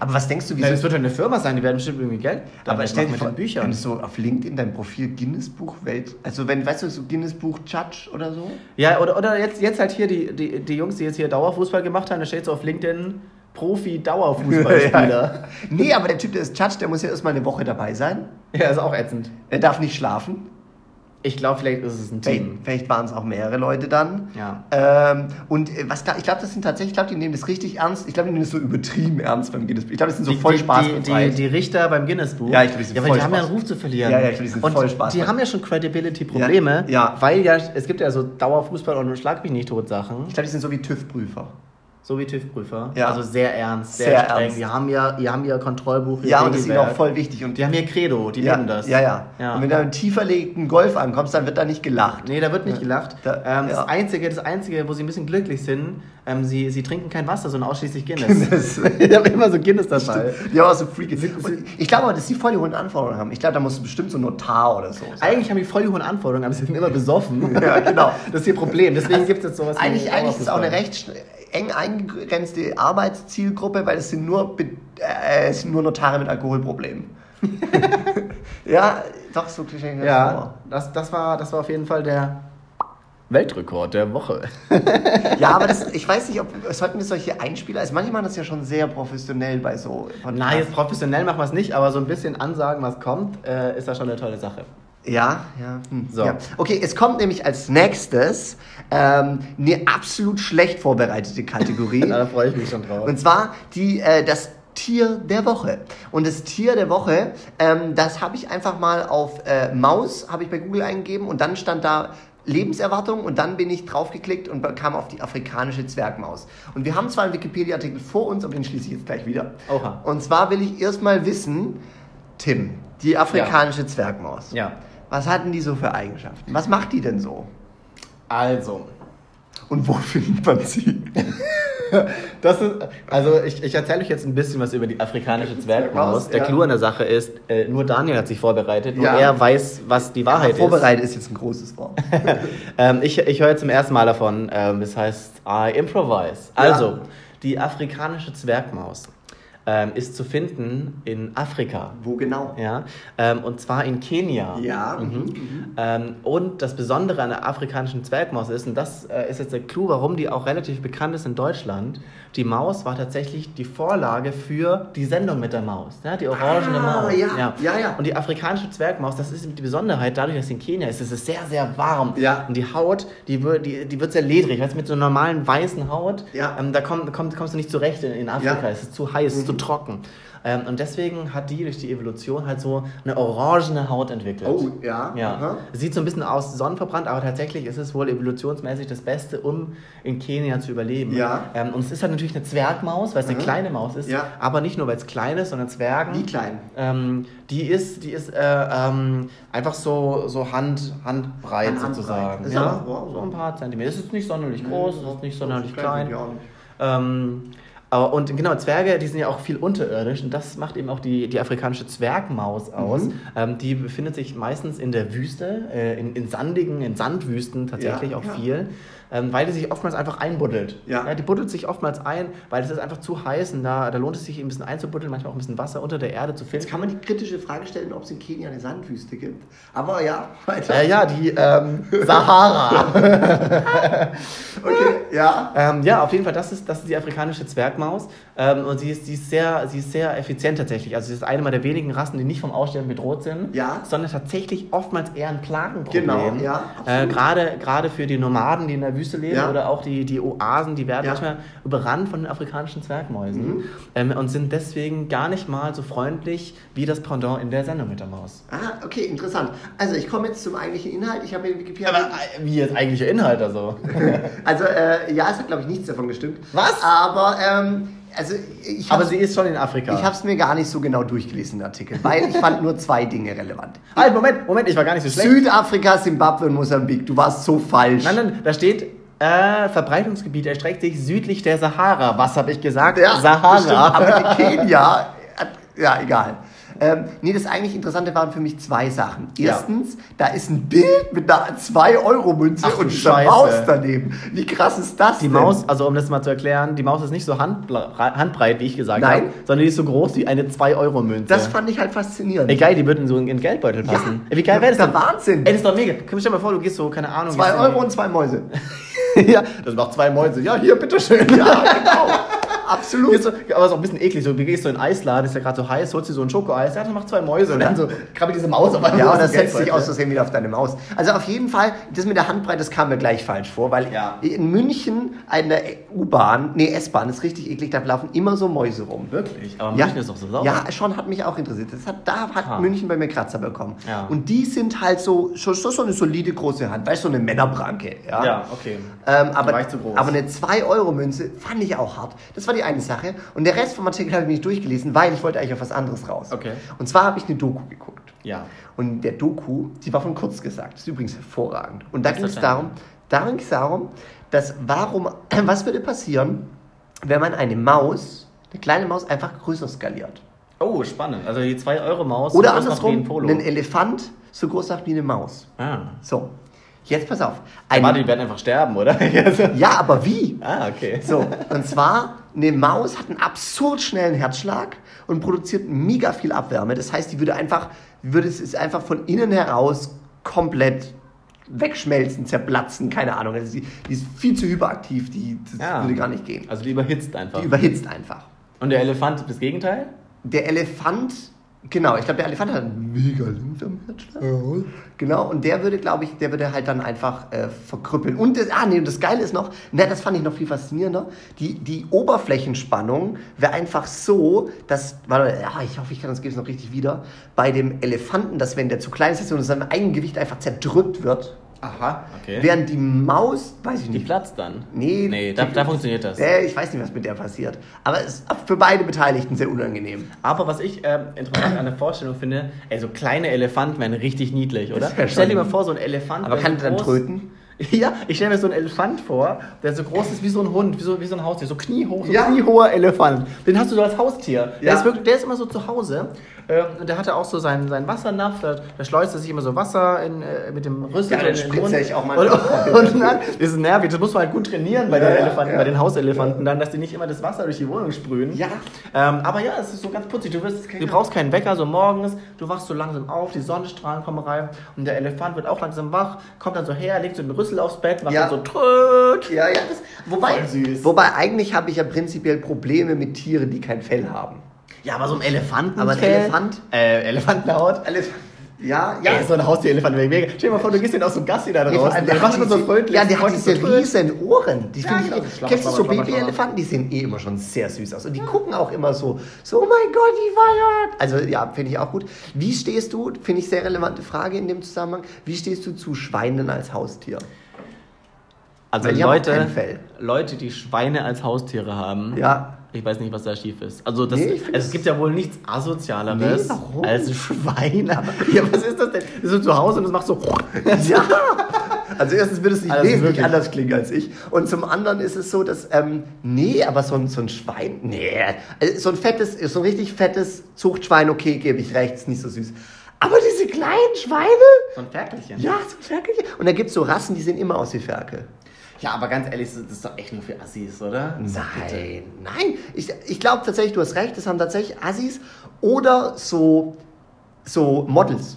Aber was denkst du, Ja, das wieso... wird ja eine Firma sein, die werden bestimmt irgendwie Geld aber stell dir vor, wenn Büchern. du so auf LinkedIn dein Profil Guinness Buch Welt, also wenn, weißt du, so Guinness Buch Judge oder so? Ja, oder, oder jetzt, jetzt halt hier die, die, die Jungs, die jetzt hier Dauerfußball gemacht haben, da steht so auf LinkedIn Profi-Dauerfußballspieler. Nee, aber der Typ, der ist Judge, der muss ja erstmal eine Woche dabei sein. ja. ist auch ätzend. Er darf nicht schlafen. Ich glaube, vielleicht ist es ein Vielleicht, Team. vielleicht waren es auch mehrere Leute dann. Ja. Ähm, und äh, was ich glaube, das sind tatsächlich, ich glaube, die nehmen das richtig ernst. Ich glaube, die nehmen das so übertrieben ernst beim Guinness. Ich glaube, das sind so voll Spaß die, die, die Richter beim Guinness-Buch. Ja, ich glaub, die sind ja, weil voll die haben ja einen Ruf zu verlieren. Ja, ja, ich glaub, die sind und voll Spaß. Die haben ja schon Credibility-Probleme, Ja, ja. weil ja, es gibt ja so Dauerfußball und Schlag mich nicht tot Sachen. Ich glaube, die sind so wie TÜV-Prüfer. So wie TÜV-Prüfer. Ja. Also sehr ernst, sehr, Sehr streng. ernst. Die haben ja, die haben ja Kontrollbuch. Ja, und das ist ihnen auch voll wichtig. Und Die haben ihr Credo, die ja, leben das. Ja, ja, Ja. Und wenn du einen tiefer legten Golf ankommst, dann wird da nicht gelacht. Nee, da wird nicht gelacht. Da- ähm, ja. das, Einzige, das Einzige, wo sie ein bisschen glücklich sind, ähm, sie, sie trinken kein Wasser, sondern ausschließlich Guinness. Guinness. die haben immer so Guinness dabei. Die haben auch so freaky. Und ich glaube aber, dass die voll die hohen Anforderungen haben. Ich glaube, da musst du bestimmt so ein Notar oder so. sein. Eigentlich haben die voll die hohen Anforderungen, aber sie sind immer besoffen. Ja, genau. Das ist ihr Problem. Deswegen gibt es jetzt sowas Eigentlich, eigentlich ist es auch eine recht eng eingegrenzte Arbeitszielgruppe, weil es sind nur, Be- äh, es sind nur Notare mit Alkoholproblemen. Ja, doch, so das Ja, vor. das, das, war, das war auf jeden Fall der Weltrekord der Woche. Ja, aber das, ich weiß nicht, ob sollten wir solche Einspieler, also manche machen das ja schon sehr professionell bei so Podcasts. Nein, jetzt professionell machen wir es nicht, aber so ein bisschen ansagen, was kommt, äh, ist ja schon eine tolle Sache. Ja, ja. Hm. So. ja. Okay, es kommt nämlich als nächstes ähm, eine absolut schlecht vorbereitete Kategorie. da freue ich mich schon drauf. Und zwar die, äh, das Tier der Woche. Und das Tier der Woche, ähm, das habe ich einfach mal auf äh, Maus, habe ich bei Google eingegeben und dann stand da Lebenserwartung und dann bin ich draufgeklickt und kam auf die afrikanische Zwergmaus. Und wir haben zwar einen Wikipedia-Artikel vor uns, aber den schließe ich jetzt gleich wieder. Oha. Und zwar will ich erstmal wissen, Tim, die afrikanische Zwergmaus. Ja. Was hat denn die so für Eigenschaften? Was macht die denn so? Also, Und wo findet man sie? das ist, also ich, ich erzähle euch jetzt ein bisschen was über die afrikanische Zwergmaus. Der ja. Clou an der Sache ist, äh, nur Daniel hat sich vorbereitet, nur Ja. er weiß, was die Wahrheit ist. Vorbereitet ist jetzt ein großes Wort. Ähm, ich ich höre zum ersten Mal davon. Ähm, das heißt I improvise. Also, die afrikanische Zwergmaus ähm, ist zu finden in Afrika. Wo genau? Ja, ähm, und zwar in Kenia. Ja. Mhm. Ähm, und das Besondere an der afrikanischen Zwergmaus ist, und das äh, ist jetzt der Clou, warum die auch relativ bekannt ist in Deutschland, die Maus war tatsächlich die Vorlage für die Sendung mit der Maus. Ja, die orangene Ah, Maus. ja, ja, ja. Und die afrikanische Zwergmaus, das ist die Besonderheit, dadurch, dass sie in Kenia ist, ist es sehr, sehr warm. Ja. Und die Haut, die wird, die, die wird sehr ledrig. Weißt mit so einer normalen weißen Haut, Ja. ähm, da komm, komm, kommst du nicht zurecht in, in Afrika. Ja. Es ist zu heiß, es ist zu trocken. Ähm, und deswegen hat die durch die Evolution halt so eine orangene Haut entwickelt. Oh, ja. Ja. Aha. Sieht so ein bisschen aus sonnenverbrannt, aber tatsächlich ist es wohl evolutionsmäßig das Beste, um in Kenia zu überleben. Ja. Ähm, und es ist halt natürlich eine Zwergmaus, weil es eine Mhm. kleine Maus ist. Ja. Aber nicht nur, weil es klein ist, sondern Zwergen. Wie klein? Ähm, die ist, die ist äh, ähm, einfach so, so Hand, handbreit Hand- sozusagen. Ja? wow, so ein paar Zentimeter. Es ist nicht sonderlich groß, es ist nicht sonderlich klein. Ja, nicht. Ähm, und genau, Zwerge, die sind ja auch viel unterirdisch und das macht eben auch die, die afrikanische Zwergmaus aus. Mhm. Ähm, die befindet sich meistens in der Wüste, äh, in, in sandigen, in Sandwüsten tatsächlich Ja, auch ja. viel, ähm, weil die sich oftmals einfach einbuddelt. Ja. die buddelt sich oftmals ein, weil es ist einfach zu heiß und da, da lohnt es sich ein bisschen einzubuddeln, manchmal auch ein bisschen Wasser unter der Erde zu finden. Jetzt kann man die kritische Frage stellen, ob es in Kenia eine Sandwüste gibt. Aber ja, weiter. Äh, ja, die ähm, Sahara. Okay, ja. Ähm, ja, auf jeden Fall, das ist, das ist die afrikanische Zwergmaus. Ähm, und sie ist, sie, ist sehr, sie ist sehr effizient tatsächlich. Also sie ist eine der wenigen Rassen, die nicht vom Aussterben bedroht sind, Ja. sondern tatsächlich oftmals eher ein Plagenproblem. Genau, ja, Äh, gerade für die Nomaden, die in der Wüste leben Ja. oder auch die, die Oasen, die werden Ja. manchmal überrannt von den afrikanischen Zwergmäusen Mhm. ähm, und sind deswegen gar nicht mal so freundlich wie das Pendant in der Sendung mit der Maus. Ah, okay, interessant. Also ich komme jetzt zum eigentlichen Inhalt. Ich habe in Wikipedia... Aber äh, wie jetzt eigentlicher Inhalt also? Also, äh, ja, es hat, glaube ich, nichts davon gestimmt. Was? Aber, ähm, also ich Aber habe sie ist schon in Afrika. ich es mir gar nicht so genau durchgelesen, den Artikel, weil ich fand nur zwei Dinge relevant. Halt, Moment, Moment, ich war gar nicht so schlecht. Südafrika, Simbabwe und Mosambik. Du warst so falsch. Nein, nein, da steht, äh, Verbreitungsgebiet erstreckt sich südlich der Sahara. Was habe ich gesagt? Ja, Sahara. das stimmt, aber Kenia, hat- ja, egal. Ähm, nee, das eigentlich Interessante waren für mich zwei Sachen. Ja. Erstens, da ist ein Bild mit einer 2-Euro-Münze Ach du und Scheiße. Maus daneben. Wie krass ist das die denn? Maus, also um das mal zu erklären, die Maus ist nicht so handble- handbreit, wie ich gesagt habe, sondern die ist so groß wie eine 2-Euro-Münze. Das fand ich halt faszinierend. Ey, geil, die würden so in den Geldbeutel passen. Ey, wie geil Ja, wäre das der denn? Wahnsinn. Ey, das ist doch mega. Komm, stell mal vor, du gehst so, keine Ahnung. 2 gehst Euro und zwei Mäuse. ja, das macht zwei Mäuse. Ja, hier, bitteschön. Ja, genau. Absolut. Gehst so, aber ist auch ein bisschen eklig. So, du gehst so in den Eisladen, ist ja gerade so heiß, holst dir so ein Schokoeis, ja, dann mach zwei Mäuse und dann so krabbelt diese Maus auf einmal Ja, und das setzt sich aus Versehen wieder auf deine Maus. Also auf jeden Fall, das mit der Handbreite, das kam mir gleich falsch vor, weil Ja. in München eine U-Bahn, nee, S-Bahn ist richtig eklig, da laufen immer so Mäuse rum. Wirklich? Aber Ja. München ist doch so sauber. Ja, schon hat mich auch interessiert. Das hat, da hat Ha. München bei mir Kratzer bekommen. Ja. Und die sind halt so, so, so eine solide große Hand, weißt du, so eine Männerbranke. Ja, Ja, okay. Ähm, aber, war ich zu groß. aber eine 2-Euro-Münze fand ich auch hart. Das war die eine Sache. Und der Rest vom Artikel habe ich nicht durchgelesen, weil ich wollte eigentlich auf was anderes raus. Okay. Und zwar habe ich eine Doku geguckt. Ja. Und der Doku, die war von kurz gesagt, das ist übrigens hervorragend. Und da ging es darum, da ging es darum, dass warum, was würde passieren, wenn man eine Maus, eine kleine Maus einfach größer skaliert? Oh, spannend. Also die 2-Euro-Maus Oder so ein andersrum, Polo. einen Elefant so groß macht wie eine Maus. ah. So, jetzt pass auf. Warte, Eine, die werden einfach sterben, oder? ja, aber wie? ah, okay. So, und zwar eine Maus hat einen absurd schnellen Herzschlag und produziert mega viel Abwärme. Das heißt, die würde einfach, würde es ist einfach von innen heraus komplett wegschmelzen, zerplatzen, keine Ahnung. Also die, die ist viel zu hyperaktiv, die, das Ja. würde gar nicht gehen. Also die überhitzt einfach. Die überhitzt einfach. und der Elefant das Gegenteil? Der Elefant, genau, ich glaube, der Elefant hat einen mega langsamen Herzschlag. Genau, und der würde, glaube ich, der würde halt dann einfach äh, verkrüppeln. Und das, ah, nee, und das Geile ist noch, ne, das fand ich noch viel faszinierender, die, die Oberflächenspannung wäre einfach so, dass, warte, ja, ich hoffe, ich kann das noch richtig wieder, bei dem Elefanten, dass wenn der zu klein ist und seinem eigenen Gewicht einfach zerdrückt wird, Aha, okay. während die Maus, weiß ich die nicht, platzt dann? Nee, Nee, da, die- da funktioniert das. äh, ich weiß nicht, was mit der passiert. Aber es ist für beide Beteiligten sehr unangenehm. Aber was ich ähm, interessant an der Vorstellung finde, ey, so kleine Elefanten wären richtig niedlich, oder? Schon- Stell dir mal vor, so ein Elefant. Aber der kann der dann tröten? Ja, ich stelle mir so einen Elefant vor, der so groß ist wie so ein Hund, wie so, wie so ein Haustier, so kniehoch, so Ja. kniehoher Elefant. Den hast du so als Haustier. Der, Ja. ist wirklich, der ist immer so zu Hause und der hatte auch so seinen, seinen Wassernapf, da, da schleust er sich immer so Wasser in, äh, mit dem Rüssel Ja, dann spritze ich auch mal Und, und dann, das ist nervig, das muss man halt gut trainieren bei Ja, den ja, Elefanten, ja. bei den Hauselefanten dann, dass die nicht immer das Wasser durch die Wohnung sprühen. Ja. Ähm, aber ja, es ist so ganz putzig. Du, wirst, du brauchst keinen Wecker, so morgens, du wachst so langsam auf, die Sonnenstrahlen kommen rein und der Elefant wird auch langsam wach, kommt dann so her, legt so den Rüssel aufs Bett, macht Ja. dann so tröt. Ja, ja. Das, wobei, wobei eigentlich habe ich ja prinzipiell Probleme mit Tieren, die kein Fell haben. Ja, aber so ein Elefant. Aber ein Elefant? Äh, Elefantenhaut. Alles. Ja, Ja, so ein Haustierelefant wäre mega. Stell dir mal vor, du gehst den aus so einem Gassi da Nee, draußen. allem, der macht so diese- freundlich. Ja, der hat diese so riesen Ohren. Die Ja, finde genau, ich, schlapper, kennst du so Babyelefanten? Die sehen eh immer schon sehr süß aus. Und die gucken auch immer so, so, oh mein Gott, die feiert. Also ja, finde ich auch gut. Wie stehst du, finde ich sehr relevante Frage in dem Zusammenhang, wie stehst du zu Schweinen als Haustier? Also auch Leute. Leute, die Schweine als Haustiere haben, Ja. Ich weiß nicht, was da schief ist. Also das, Nee, find es gibt ja wohl nichts Asozialeres Nee, als Schweine. Ja, was ist das denn? Du bist zu Hause und das macht so... Ja. Also erstens würde es nicht Also wesentlich anders klingen als ich. Und zum anderen ist es so, dass, ähm, nee, aber so ein, so ein Schwein, nee, also so ein fettes, so ein richtig fettes Zuchtschwein, okay, gebe ich recht, ist nicht so süß. Aber diese kleinen Schweine? So ein Ferkelchen. Ja, so Ferkelchen. Und da gibt es so Rassen, die sehen immer aus wie Ferkel. Ja, aber ganz ehrlich, das ist doch echt nur für Assis, oder? Nein, nein. Ich, ich glaube tatsächlich, du hast recht, das haben tatsächlich Assis oder so, so Models.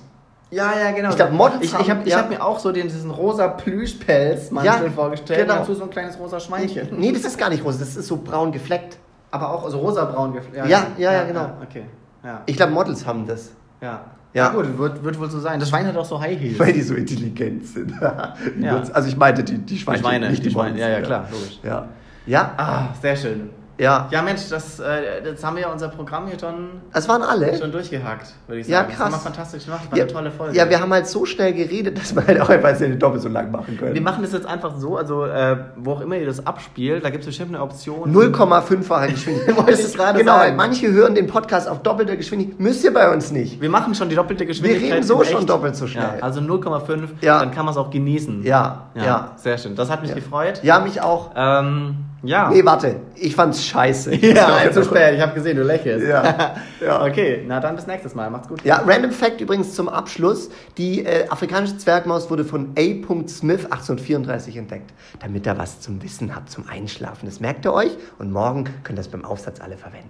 Ja, ja, genau. Ich glaub, Models Ich, ich habe ja. hab mir auch so den, diesen rosa Plüschpelzmantel Ja, vorgestellt. genau. Dazu so ein kleines rosa Schweinchen. Nee, das ist gar nicht rosa, das ist so braun gefleckt. Aber auch so rosabraun gefleckt. Ja, ja, ja, genau. okay. Ja. Ich glaube, Models haben das. ja. Ja. Na gut, wird, wird wohl so sein. Das Schwein hat auch so High Heels. Weil die so intelligent sind. Die Ja. Also ich meinte die, die Schweine, Schweine, nicht die, die Schweine. Ja, ja, klar, logisch. Ja. Ja, Ah, sehr schön. Ja. Ja, Mensch, das, äh, jetzt haben wir ja unser Programm hier schon, Das waren alle. schon durchgehackt, würde ich Ja, sagen. Das krass. haben wir fantastisch gemacht. War Ja, eine tolle Folge. ja, wir haben halt so schnell geredet, dass wir halt auch einfach eine doppelt so lang machen können. wir machen das jetzt einfach so, also äh, wo auch immer ihr das abspielt, da gibt es bestimmt eine Option. 0,5-fache Geschwindigkeit. Wollte Das ich ist gerade genau, sagen. manche hören den Podcast auf doppelter Geschwindigkeit. Müsst ihr bei uns nicht. Wir machen schon die doppelte Geschwindigkeit. reden so schon doppelt so schnell. Ja, also 0,5, Ja. dann kann man es auch genießen. Ja, ja. Sehr schön. Das hat mich Ja. gefreut. Ja, mich auch. Ähm, ja. Nee, warte. Ich fand's scheiße. ja, zu spät. Ich habe gesehen, du lächelst. Ja, ja. Okay, na dann bis nächstes Mal. Macht's gut. Ja, Random Fact übrigens zum Abschluss. Die äh, afrikanische Zwergmaus wurde von A. Smith 1834 entdeckt. Damit ihr was zum Wissen habt, zum Einschlafen. Das merkt ihr euch und morgen könnt ihr das beim Aufsatz alle verwenden.